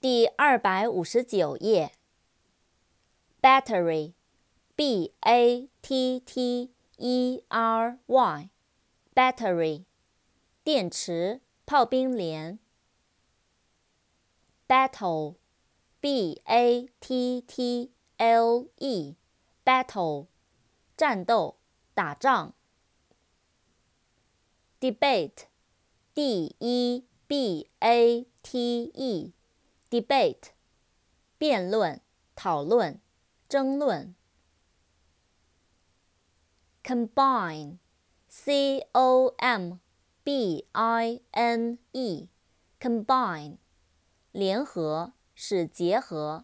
第二百五十九页 battery battery battery 电池炮兵连 battle battle battle 战斗打仗 debate debate，d e b a t e，debate，辩论、讨论、争论。combine，c o m b i n e，combine，联合，使结合。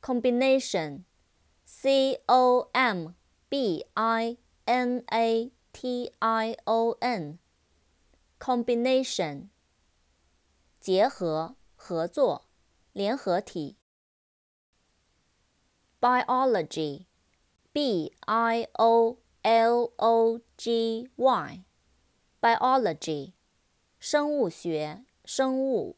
combination，c o m b i n a T I O N combination 结合、合作、联合体。biology B I O L O G Y biology Biology for.